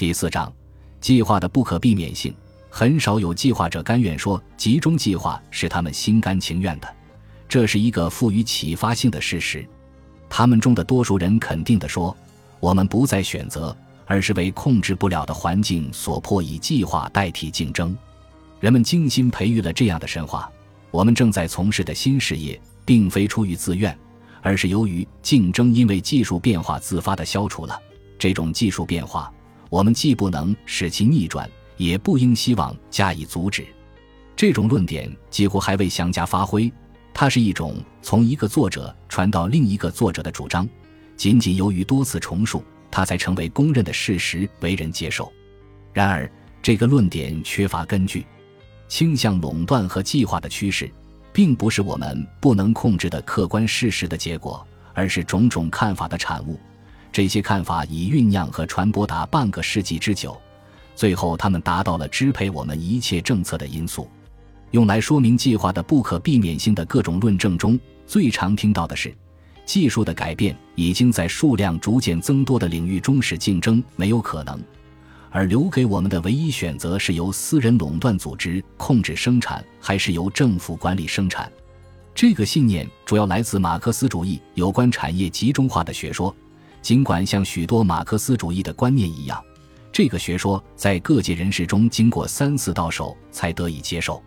第四章，计划的不可避免性。很少有计划者甘愿说集中计划是他们心甘情愿的，这是一个富于启发性的事实。他们中的多数人肯定地说：“我们不再选择，而是为控制不了的环境所迫，以计划代替竞争。”人们精心培育了这样的神话：我们正在从事的新事业，并非出于自愿，而是由于竞争因为技术变化自发的消除了。这种技术变化，我们既不能使其逆转。也不应希望加以阻止，这种论点几乎还未详加发挥。它是一种从一个作者传到另一个作者的主张，仅仅由于多次重述，它才成为公认的事实，为人接受。然而，这个论点缺乏根据。倾向垄断和计划的趋势，并不是我们不能控制的客观事实的结果，而是种种看法的产物。这些看法已酝酿和传播达半个世纪之久。最后，他们达到了支配我们一切政策的因素。用来说明计划的不可避免性的各种论证中，最常听到的是：技术的改变已经在数量逐渐增多的领域中使竞争没有可能，而留给我们的唯一选择是由私人垄断组织控制生产，还是由政府管理生产。这个信念主要来自马克思主义有关产业集中化的学说，尽管像许多马克思主义的观念一样。这个学说在各界人士中经过三次到手才得以接受，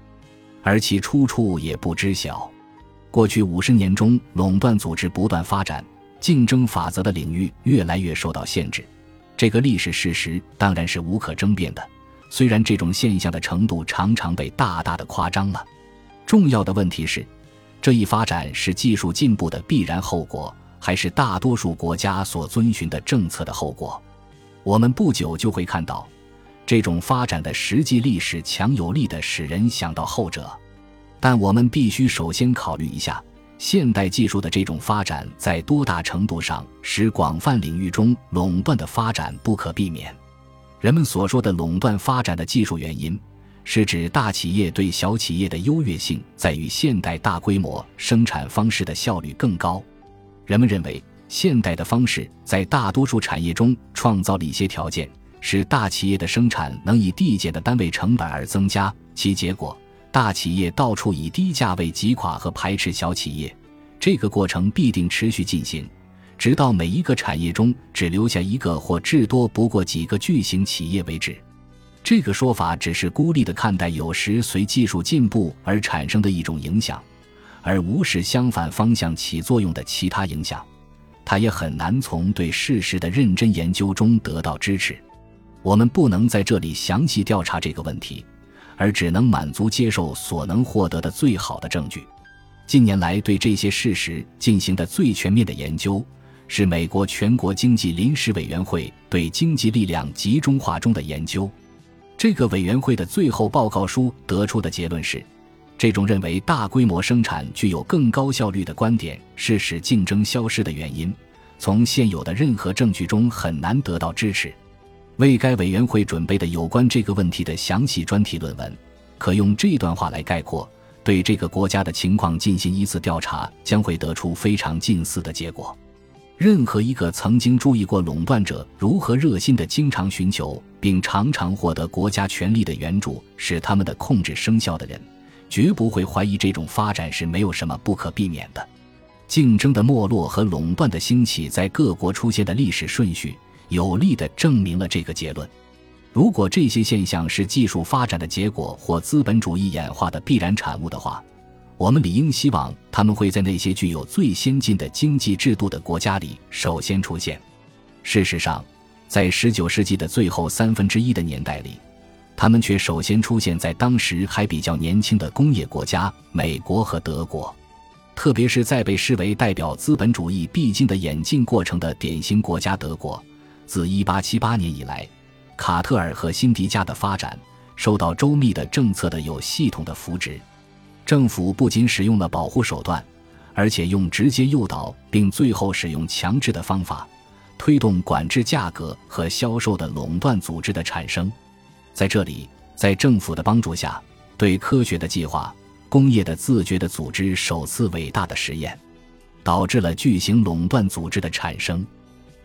而其出处也不知晓。过去五十年中，垄断组织不断发展，竞争法则的领域越来越受到限制。这个历史事实当然是无可争辩的，虽然这种现象的程度常常被大大的夸张了。重要的问题是，这一发展是技术进步的必然后果，还是大多数国家所遵循的政策的后果？我们不久就会看到，这种发展的实际历史强有力的使人想到后者，但我们必须首先考虑一下，现代技术的这种发展在多大程度上使广泛领域中垄断的发展不可避免。人们所说的垄断发展的技术原因，是指大企业对小企业的优越性在于现代大规模生产方式的效率更高。人们认为。现代的方式在大多数产业中创造了一些条件，使大企业的生产能以递减的单位成本而增加。其结果，大企业到处以低价位击垮和排斥小企业。这个过程必定持续进行，直到每一个产业中只留下一个或至多不过几个巨型企业为止。这个说法只是孤立地看待有时随技术进步而产生的一种影响，而无视相反方向起作用的其他影响。他也很难从对事实的认真研究中得到支持。我们不能在这里详细调查这个问题，而只能满足接受所能获得的最好的证据。近年来对这些事实进行的最全面的研究，是美国全国经济临时委员会对经济力量集中化中的研究。这个委员会的最后报告书得出的结论是。这种认为大规模生产具有更高效率的观点是使竞争消失的原因，从现有的任何证据中很难得到支持。为该委员会准备的有关这个问题的详细专题论文，可用这段话来概括：对这个国家的情况进行一次调查，将会得出非常近似的结果。任何一个曾经注意过垄断者如何热心地经常寻求并常常获得国家权力的援助，使他们的控制生效的人。绝不会怀疑这种发展是没有什么不可避免的。竞争的没落和垄断的兴起在各国出现的历史顺序，有力地证明了这个结论。如果这些现象是技术发展的结果或资本主义演化的必然产物的话，我们理应希望他们会在那些具有最先进的经济制度的国家里首先出现。事实上，在19世纪的最后三分之一的年代里。他们却首先出现在当时还比较年轻的工业国家美国和德国，特别是在被视为代表资本主义必经的演进过程的典型国家德国。自1878年以来，卡特尔和辛迪加的发展受到周密的政策的有系统的扶植。政府不仅使用了保护手段，而且用直接诱导并最后使用强制的方法，推动管制价格和销售的垄断组织的产生。在这里，在政府的帮助下，对科学的计划、工业的自觉的组织首次伟大的实验，导致了巨型垄断组织的产生。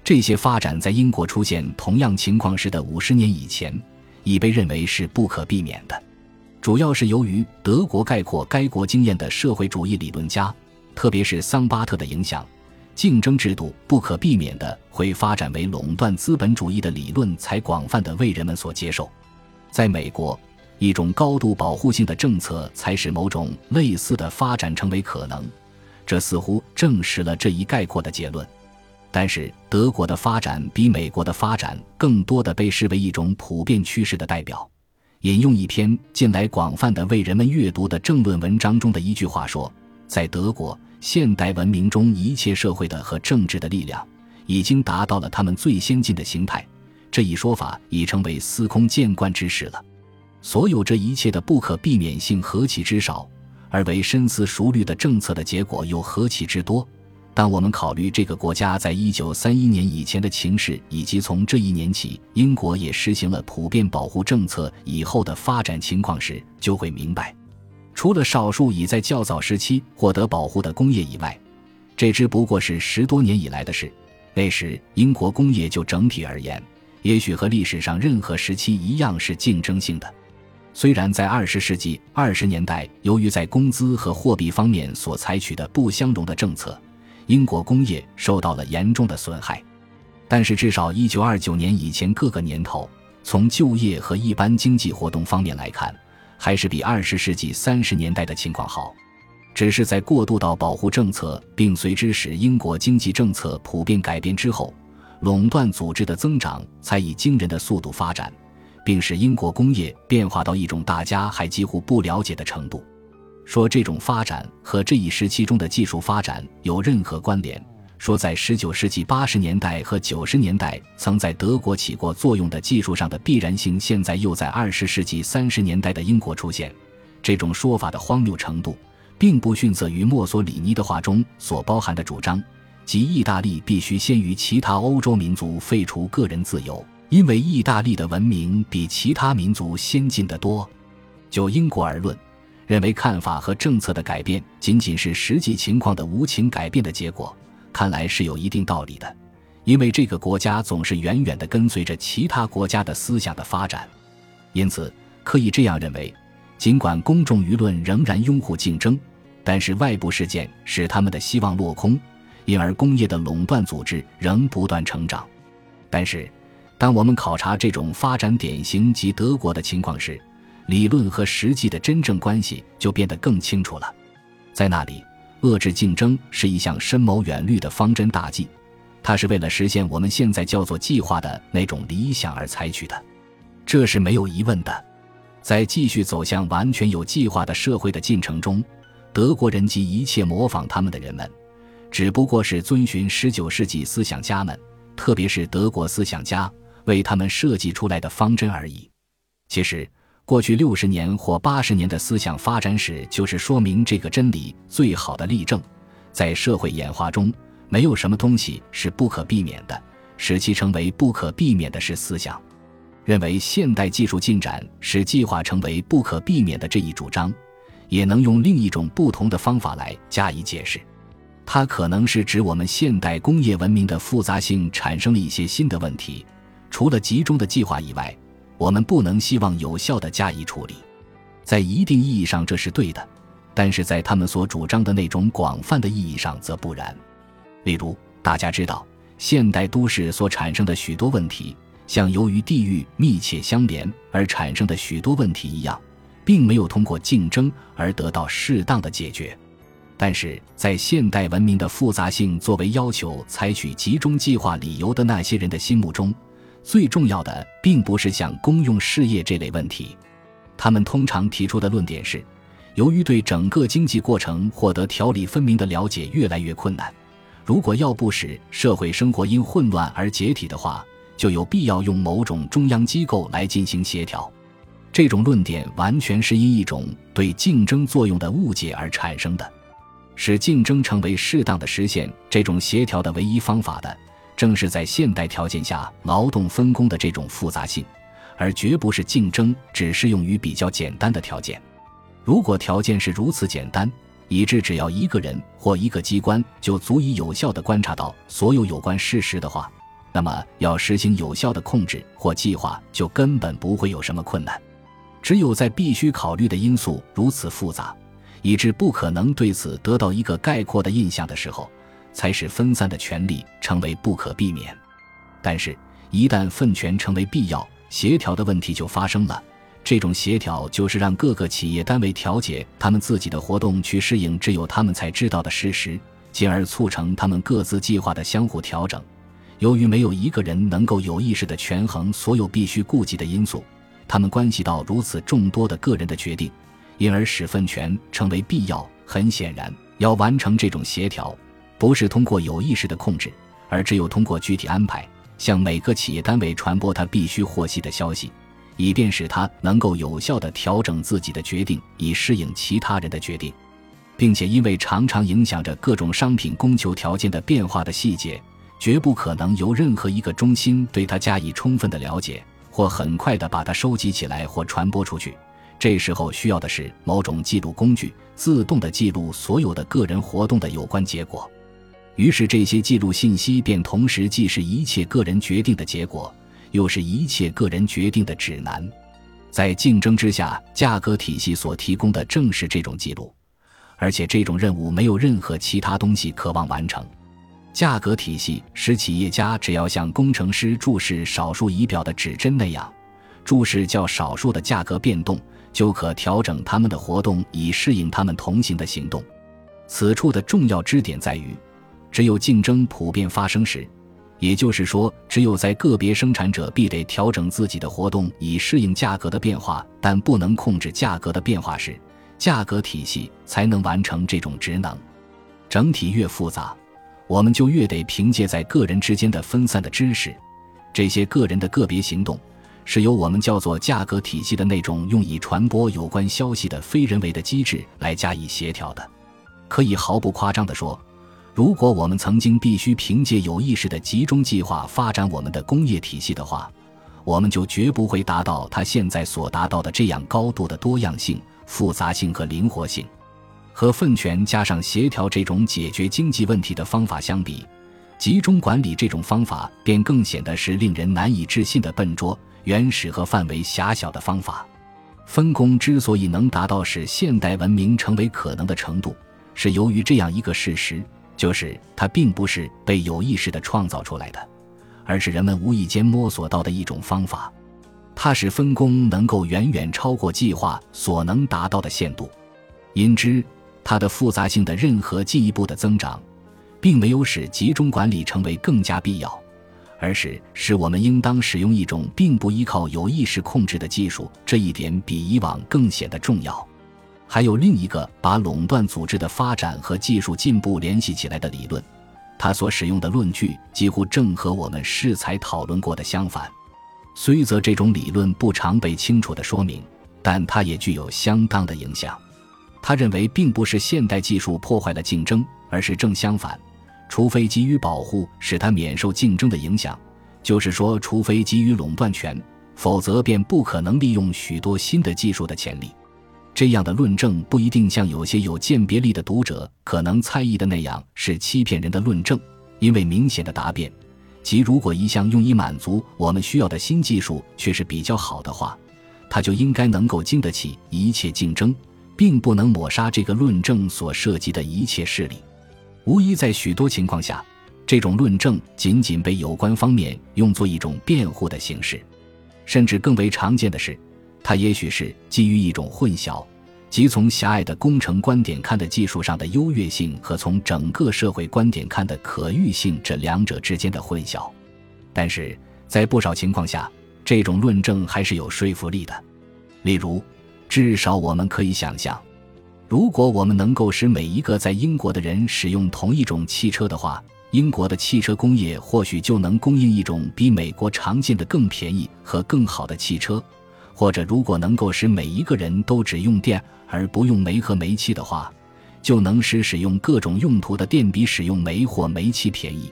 这些发展在英国出现同样情况时的五十年以前，已被认为是不可避免的。主要是由于德国概括该国经验的社会主义理论家，特别是桑巴特的影响，竞争制度不可避免的会发展为垄断资本主义的理论才广泛的为人们所接受。在美国，一种高度保护性的政策才使某种类似的发展成为可能，这似乎证实了这一概括的结论。但是，德国的发展比美国的发展更多的被视为一种普遍趋势的代表。引用一篇近来广泛的为人们阅读的政论文章中的一句话说：“在德国，现代文明中一切社会的和政治的力量已经达到了他们最先进的形态。”这一说法已成为司空见惯之事了。所有这一切的不可避免性何其之少，而为深思熟虑的政策的结果又何其之多。当我们考虑这个国家在一九三一年以前的情势，以及从这一年起英国也实行了普遍保护政策以后的发展情况时，就会明白，除了少数已在较早时期获得保护的工业以外，这只不过是十多年以来的事。那时英国工业就整体而言，也许和历史上任何时期一样是竞争性的。虽然在二十世纪二十年代，由于在工资和货币方面所采取的不相容的政策。英国工业受到了严重的损害，但是至少一九二九年以前各个年头，从就业和一般经济活动方面来看，还是比二十世纪三十年代的情况好。只是在过渡到保护政策，并随之使英国经济政策普遍改变之后，垄断组织的增长才以惊人的速度发展，并使英国工业变化到一种大家还几乎不了解的程度。说这种发展和这一时期中的技术发展有任何关联？说在十九世纪八十年代和九十年代曾在德国起过作用的技术上的必然性，现在又在二十世纪三十年代的英国出现，这种说法的荒谬程度，并不逊色于墨索里尼的话中所包含的主张，即意大利必须先于其他欧洲民族废除个人自由，因为意大利的文明比其他民族先进得多。就英国而论。认为看法和政策的改变仅仅是实际情况的无情改变的结果，看来是有一定道理的。因为这个国家总是远远地跟随着其他国家的思想的发展，因此可以这样认为：尽管公众舆论仍然拥护竞争，但是外部事件使他们的希望落空，因而工业的垄断组织仍不断成长。但是，当我们考察这种发展典型及德国的情况时，理论和实际的真正关系就变得更清楚了。在那里，遏制竞争是一项深谋远虑的方针大计，它是为了实现我们现在叫做计划的那种理想而采取的，这是没有疑问的。在继续走向完全有计划的社会的进程中，德国人及一切模仿他们的人们，只不过是遵循十九世纪思想家们，特别是德国思想家为他们设计出来的方针而已。其实。过去六十年或八十年的思想发展史，就是说明这个真理最好的例证。在社会演化中，没有什么东西是不可避免的，使其成为不可避免的是思想。认为现代技术进展使计划成为不可避免的这一主张，也能用另一种不同的方法来加以解释。它可能是指我们现代工业文明的复杂性产生了一些新的问题，除了集中的计划以外。我们不能希望有效地加以处理，在一定意义上这是对的，但是在他们所主张的那种广泛的意义上则不然。例如，大家知道，现代都市所产生的许多问题，像由于地域密切相连而产生的许多问题一样，并没有通过竞争而得到适当的解决。但是在现代文明的复杂性作为要求采取集中计划理由的那些人的心目中，最重要的并不是像公用事业这类问题，他们通常提出的论点是：由于对整个经济过程获得条理分明的了解越来越困难，如果要不使社会生活因混乱而解体的话，就有必要用某种中央机构来进行协调。这种论点完全是因一种对竞争作用的误解而产生的，使竞争成为适当的实现这种协调的唯一方法的。正是在现代条件下劳动分工的这种复杂性，而绝不是竞争只适用于比较简单的条件。如果条件是如此简单，以致只要一个人或一个机关就足以有效地观察到所有有关事实的话，那么要实行有效的控制或计划，就根本不会有什么困难。只有在必须考虑的因素如此复杂，以致不可能对此得到一个概括的印象的时候，才使分散的权力成为不可避免。但是，一旦分权成为必要，协调的问题就发生了。这种协调就是让各个企业单位调节他们自己的活动，去适应只有他们才知道的事实，进而促成他们各自计划的相互调整。由于没有一个人能够有意识地权衡所有必须顾及的因素，他们关系到如此众多的个人的决定，因而使分权成为必要。很显然，要完成这种协调，不是通过有意识的控制，而只有通过具体安排，向每个企业单位传播他必须获悉的消息。以便使他能够有效地调整自己的决定，以适应其他人的决定，并且因为常常影响着各种商品供求条件的变化的细节，绝不可能由任何一个中心对它加以充分的了解，或很快地把它收集起来或传播出去。这时候需要的是某种记录工具，自动地记录所有的个人活动的有关结果。于是这些记录信息便同时既是一切个人决定的结果。又是一切个人决定的指南，在竞争之下，价格体系所提供的正是这种记录，而且这种任务没有任何其他东西渴望完成。价格体系使企业家只要像工程师注视少数仪表的指针那样，注视较少数的价格变动，就可调整他们的活动以适应他们同行的行动。此处的重要支点在于，只有竞争普遍发生时。也就是说，只有在个别生产者必得调整自己的活动以适应价格的变化，但不能控制价格的变化时，价格体系才能完成这种职能。整体越复杂，我们就越得凭借在个人之间的分散的知识，这些个人的个别行动，是由我们叫做价格体系的那种用以传播有关消息的非人为的机制来加以协调的。可以毫不夸张地说。如果我们曾经必须凭借有意识的集中计划发展我们的工业体系的话，我们就绝不会达到它现在所达到的这样高度的多样性、复杂性和灵活性。和分权加上协调这种解决经济问题的方法相比，集中管理这种方法便更显得是令人难以置信的笨拙、原始和范围狭小的方法。分工之所以能达到使现代文明成为可能的程度，是由于这样一个事实。就是它并不是被有意识地创造出来的，而是人们无意间摸索到的一种方法。它使分工能够远远超过计划所能达到的限度，因之，它的复杂性的任何进一步的增长，并没有使集中管理成为更加必要，而是使我们应当使用一种并不依靠有意识控制的技术。这一点比以往更显得重要。还有另一个把垄断组织的发展和技术进步联系起来的理论，他所使用的论据几乎正和我们适才讨论过的相反。虽则这种理论不常被清楚地说明，但它也具有相当的影响。他认为，并不是现代技术破坏了竞争，而是正相反。除非给予保护，使它免受竞争的影响，就是说，除非给予垄断权，否则便不可能利用许多新的技术的潜力。这样的论证不一定像有些有鉴别力的读者可能猜疑的那样是欺骗人的论证，因为明显的答辩，即如果一项用以满足我们需要的新技术却是比较好的话，它就应该能够经得起一切竞争，并不能抹杀这个论证所涉及的一切势力。无疑，在许多情况下，这种论证仅仅被有关方面用作一种辩护的形式，甚至更为常见的是。它也许是基于一种混淆，即从狭隘的工程观点看的技术上的优越性和从整个社会观点看的可预性这两者之间的混淆。但是在不少情况下，这种论证还是有说服力的。例如，至少我们可以想象，如果我们能够使每一个在英国的人使用同一种汽车的话，英国的汽车工业或许就能供应一种比美国常见的更便宜和更好的汽车。或者，如果能够使每一个人都只用电而不用煤和煤气的话，就能使使用各种用途的电比使用煤或煤气便宜。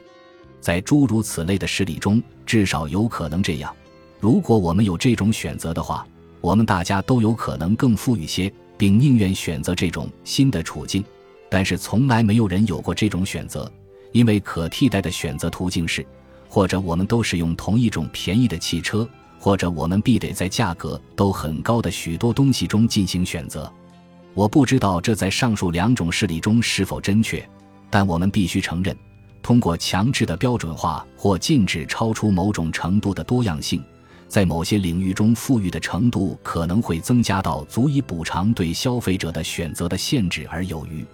在诸如此类的事例中，至少有可能这样：如果我们有这种选择的话，我们大家都有可能更富裕些，并宁愿选择这种新的处境。但是，从来没有人有过这种选择，因为可替代的选择途径是。或者我们都使用同一种便宜的汽车，或者我们必得在价格都很高的许多东西中进行选择。我不知道这在上述两种事例中是否真确，但我们必须承认，通过强制的标准化或禁止超出某种程度的多样性。在某些领域中，富裕的程度可能会增加到足以补偿对消费者的选择的限制而有余，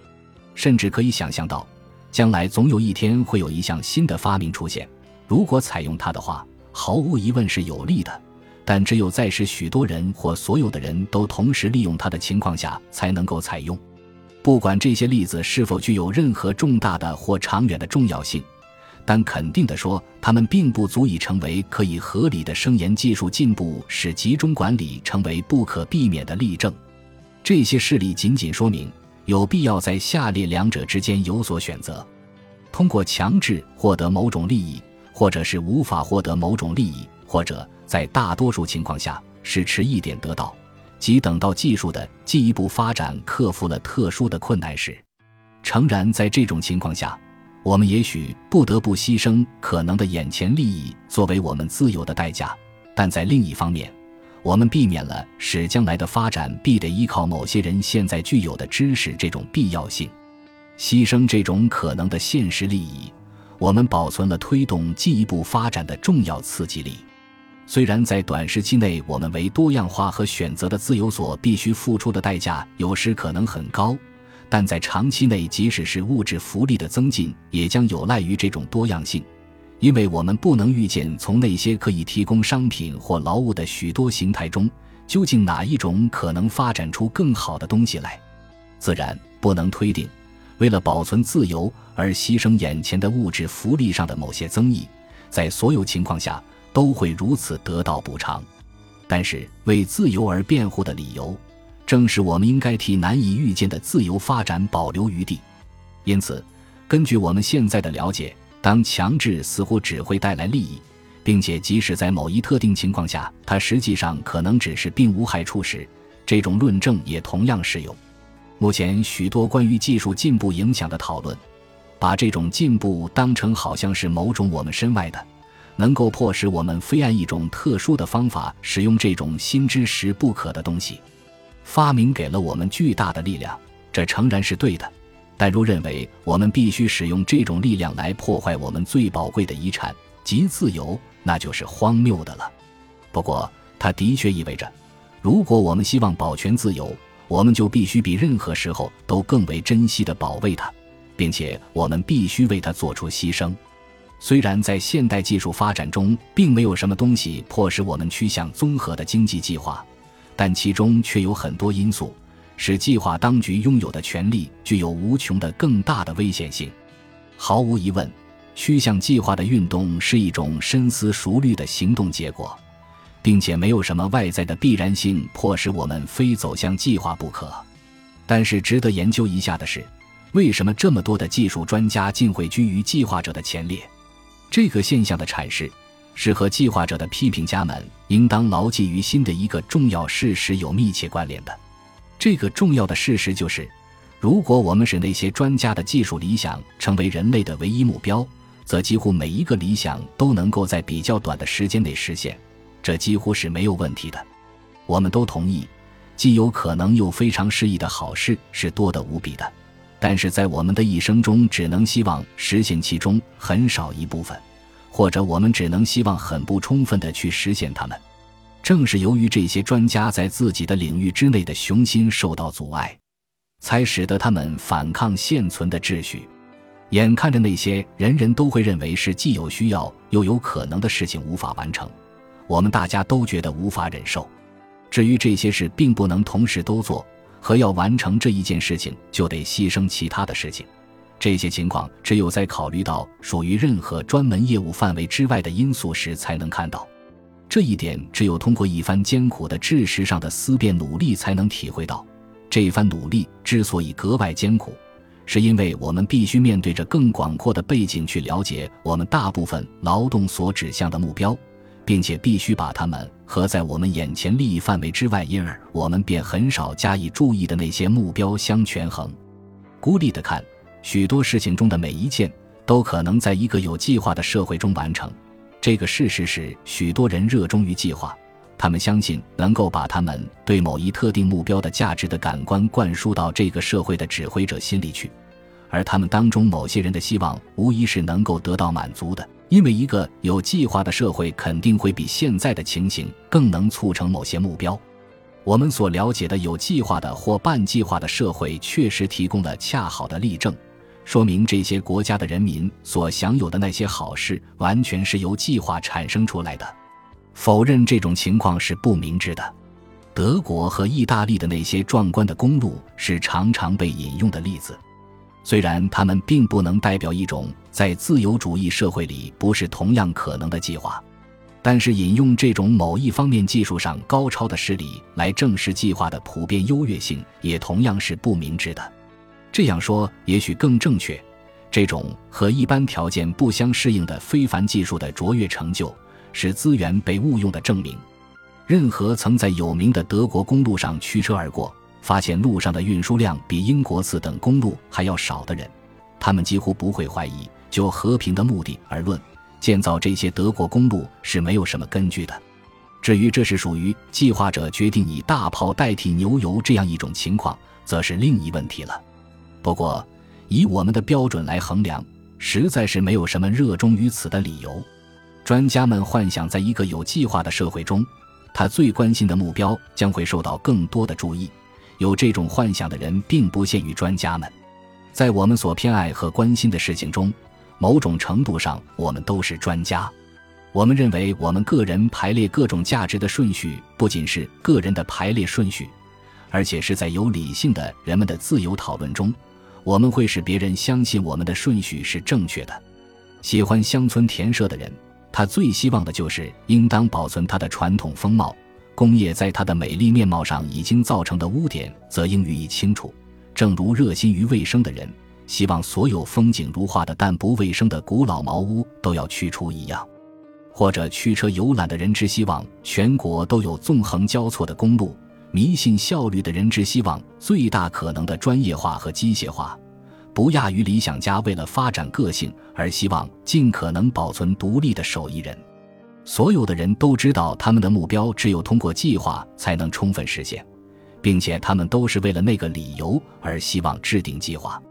甚至可以想象到，将来总有一天会有一项新的发明出现。如果采用它的话，毫无疑问是有利的，但只有在使许多人或所有的人都同时利用它的情况下才能够采用。不管这些例子是否具有任何重大的或长远的重要性。但肯定地说，他们并不足以成为可以合理的声言技术进步使集中管理成为不可避免的例证。这些事例仅仅说明有必要在下列两者之间有所选择：通过强制获得某种利益，或者是无法获得某种利益，或者在大多数情况下是迟一点得到，即等到技术的进一步发展克服了特殊的困难时。诚然，在这种情况下。我们也许不得不牺牲可能的眼前利益作为我们自由的代价，但在另一方面，我们避免了使将来的发展必得依靠某些人现在具有的知识这种必要性。牺牲这种可能的现实利益，我们保存了推动进一步发展的重要刺激力。虽然在短时期内，我们为多样化和选择的自由所必须付出的代价有时可能很高。但在长期内，即使是物质福利的增进，也将有赖于这种多样性，因为我们不能预见从那些可以提供商品或劳务的许多形态中，究竟哪一种可能发展出更好的东西来。自然不能推定，为了保存自由而牺牲眼前的物质福利上的某些增益，在所有情况下都会如此得到补偿。但是为自由而辩护的理由。正是我们应该替难以预见的自由发展保留余地。因此，根据我们现在的了解，当强制似乎只会带来利益，并且即使在某一特定情况下，它实际上可能只是并无害处时，这种论证也同样适用。目前许多关于技术进步影响的讨论，把这种进步当成好像是某种我们身外的，能够迫使我们非按一种特殊的方法使用这种新知识不可的东西。发明给了我们巨大的力量，这诚然是对的。但如认为我们必须使用这种力量来破坏我们最宝贵的遗产即自由，那就是荒谬的了。不过，它的确意味着，如果我们希望保全自由，我们就必须比任何时候都更为珍惜地保卫它，并且我们必须为它做出牺牲。虽然在现代技术发展中，并没有什么东西迫使我们趋向综合的经济计划。但其中却有很多因素，使计划当局拥有的权利具有无穷的更大的危险性。毫无疑问，趋向计划的运动是一种深思熟虑的行动结果，并且没有什么外在的必然性迫使我们非走向计划不可。但是值得研究一下的是，为什么这么多的技术专家竟会居于计划者的前列？这个现象的阐释。是和计划者的批评家们应当牢记于心的一个重要事实有密切关联的。这个重要的事实就是，如果我们使那些专家的技术理想成为人类的唯一目标，则几乎每一个理想都能够在比较短的时间内实现，这几乎是没有问题的。我们都同意，既有可能又非常适宜的好事是多得无比的，但是在我们的一生中，只能希望实现其中很少一部分。或者我们只能希望很不充分地去实现它们。正是由于这些专家在自己的领域之内的雄心受到阻碍，才使得他们反抗现存的秩序。眼看着那些人人都会认为是既有需要又有可能的事情无法完成，我们大家都觉得无法忍受。至于这些事并不能同时都做，和要完成这一件事情就得牺牲其他的事情。这些情况只有在考虑到属于任何专门业务范围之外的因素时才能看到。这一点只有通过一番艰苦的知识上的思辨努力才能体会到。这番努力之所以格外艰苦，是因为我们必须面对着更广阔的背景去了解我们大部分劳动所指向的目标，并且必须把它们和在我们眼前利益范围之外，因而我们便很少加以注意的那些目标相权衡。孤立的看。许多事情中的每一件都可能在一个有计划的社会中完成，这个事实是许多人热衷于计划，他们相信能够把他们对某一特定目标的价值的感官灌输到这个社会的指挥者心里去，而他们当中某些人的希望无疑是能够得到满足的，因为一个有计划的社会肯定会比现在的情形更能促成某些目标。我们所了解的有计划的或半计划的社会，确实提供了恰好的例证。说明这些国家的人民所享有的那些好事，完全是由计划产生出来的。否认这种情况是不明智的。德国和意大利的那些壮观的公路是常常被引用的例子，虽然他们并不能代表一种在自由主义社会里不是同样可能的计划，但是引用这种某一方面技术上高超的事例来证实计划的普遍优越性，也同样是不明智的。这样说也许更正确。这种和一般条件不相适应的非凡技术的卓越成就，是资源被误用的证明。任何曾在有名的德国公路上驱车而过，发现路上的运输量比英国次等公路还要少的人，他们几乎不会怀疑。就和平的目的而论，建造这些德国公路是没有什么根据的。至于这是属于计划者决定以大炮代替牛油这样一种情况，则是另一问题了。不过，以我们的标准来衡量，实在是没有什么热衷于此的理由。专家们幻想，在一个有计划的社会中，他最关心的目标将会受到更多的注意。有这种幻想的人，并不限于专家们。在我们所偏爱和关心的事情中，某种程度上，我们都是专家。我们认为，我们个人排列各种价值的顺序，不仅是个人的排列顺序，而且是在有理性的人们的自由讨论中。我们会使别人相信我们的顺序是正确的。喜欢乡村田舍的人，他最希望的就是应当保存他的传统风貌。工业在他的美丽面貌上已经造成的污点，则应予以清除。正如热心于卫生的人希望所有风景如画的但不卫生的古老茅屋都要去除一样，或者驱车游览的人之希望全国都有纵横交错的公路。迷信效率的人之希望最大可能的专业化和机械化，不亚于理想家为了发展个性而希望尽可能保存独立的手艺人。所有的人都知道，他们的目标只有通过计划才能充分实现，并且他们都是为了那个理由而希望制定计划。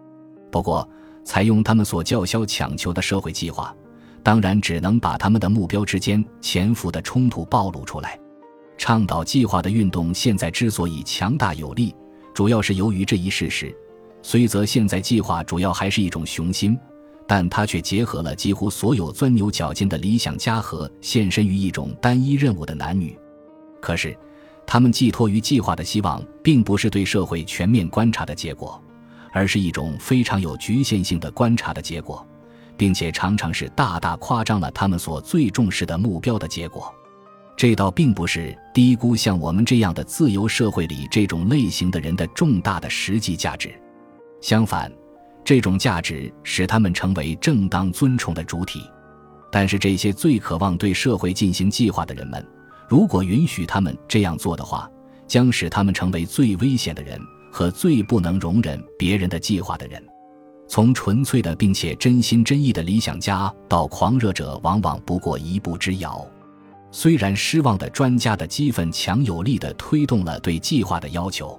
不过，采用他们所叫嚣强求的社会计划，当然只能把他们的目标之间潜伏的冲突暴露出来。倡导计划的运动现在之所以强大有力，主要是由于这一事实。虽则现在计划主要还是一种雄心，但它却结合了几乎所有钻牛角尖的理想家和献身于一种单一任务的男女。可是，他们寄托于计划的希望，并不是对社会全面观察的结果，而是一种非常有局限性的观察的结果，并且常常是大大夸张了他们所最重视的目标的结果。这倒并不是低估像我们这样的自由社会里这种类型的人的重大的实际价值，相反，这种价值使他们成为正当尊崇的主体。但是，这些最渴望对社会进行计划的人们，如果允许他们这样做的话，将使他们成为最危险的人和最不能容忍别人的计划的人。从纯粹的并且真心真意的理想家到狂热者，往往不过一步之遥。虽然失望的专家的激愤强有力地推动了对计划的要求，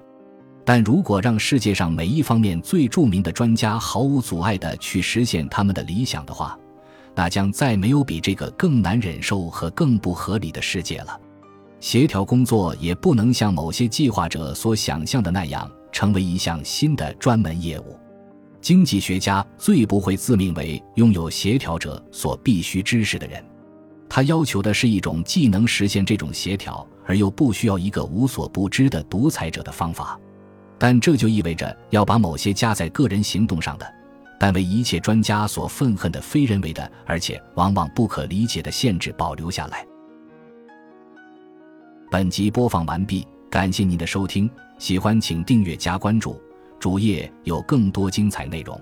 但如果让世界上每一方面最著名的专家毫无阻碍地去实现他们的理想的话，那将再没有比这个更难忍受和更不合理的世界了。协调工作也不能像某些计划者所想象的那样成为一项新的专门业务。经济学家最不会自命为拥有协调者所必须知识的人。他要求的是一种既能实现这种协调，而又不需要一个无所不知的独裁者的方法。但这就意味着要把某些加在个人行动上的，但为一切专家所愤恨的非人为的，而且往往不可理解的限制保留下来。本集播放完毕，感谢您的收听，喜欢请订阅加关注，主页有更多精彩内容。